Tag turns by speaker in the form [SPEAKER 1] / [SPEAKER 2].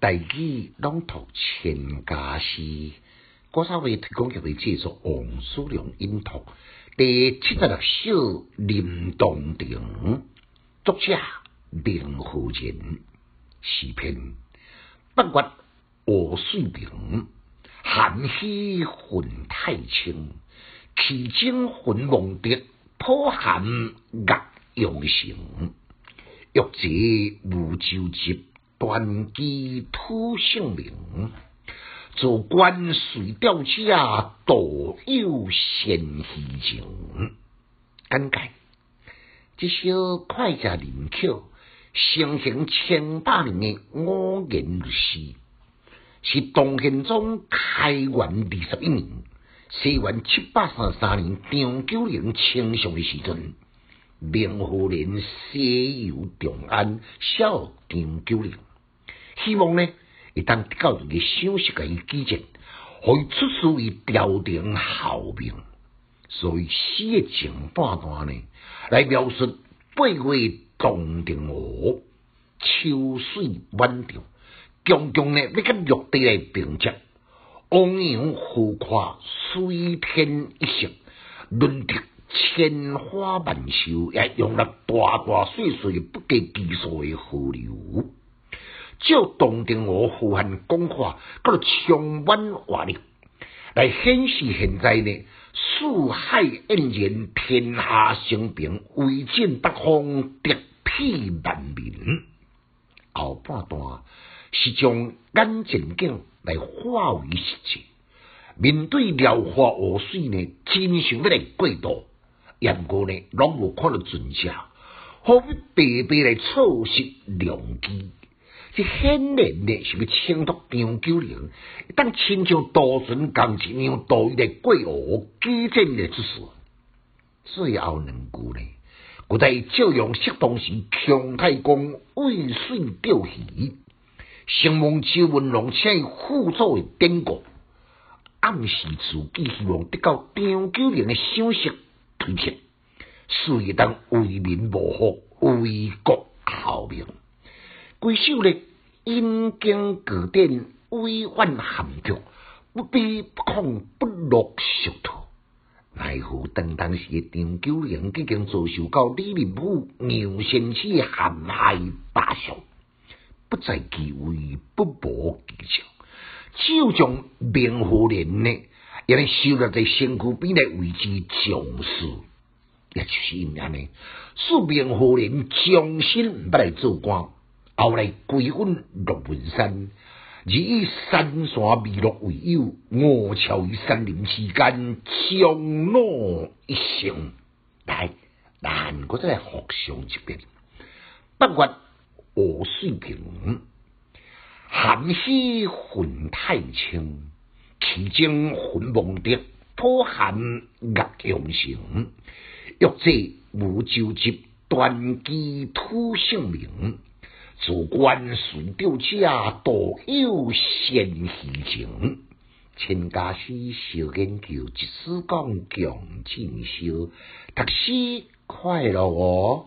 [SPEAKER 1] 大义朗读千家诗，郭少伟提供给你制作王叔良音读第七十六首《林洞庭》，作者林和仁，诗篇八月河水平，寒溪云太清，其中云梦蝶，破寒月阳城，玉节无舟集。断机土姓名，做官水钓家，多有贤义情。简介：这首快家灵巧、盛行千百年的五言诗，是唐宪宗开元二十一年（西元七百三十三年）张九龄称上的时阵，明和年西游长安，小张九龄。希望呢，一旦得到一个赏识嘅基建，可以出师于朝廷效命。所以诗嘅前半段呢，来描述八月洞庭湖，秋水万条，强强呢要跟玉帝来并接，汪洋浮夸，水天一色，轮得千花万秀，也用了大大细细不计其数嘅河流。照洞庭湖富含讲法，佮充满活力，来显示现在呢，四海晏然，天下升平，威震八方，德庇万民。后半段是将眼前景来化为实际，面对辽阔河水呢，真想要来过渡，不过呢，拢无看到准下，何必白白来错失良机？这显然呢是要衬托张九龄，当亲像多船共一样渡一个过河激进的之事。最后两句呢，古代照样适当时强太公渭水钓鱼，承蒙周文龙请辅助的典故，暗示自己希望得到张九龄的消息推荐，所以当为民谋福，为国效命。归首呢，阴经古典，委婉含蓄，不卑不亢，不落俗套。奈何当当时张九龄已经遭受到李林甫、牛先生陷害罢相，不在其位，不谋其效，只有将明和年呢，也能收落在身躯边来为之重视，也就是因安尼，使明和年终身不来做官。后来归返落云山，以山山美乐为友，卧巢于山林之间，长乐一生。来，咱搁再来复上一遍。八月河水平，寒溪云太清，其中云梦蝶，破寒月阳城。欲借无舟集，断机土姓名。做官水钓者，多有贤义情。亲家师小研究，一丝讲强进修，读书快乐哦。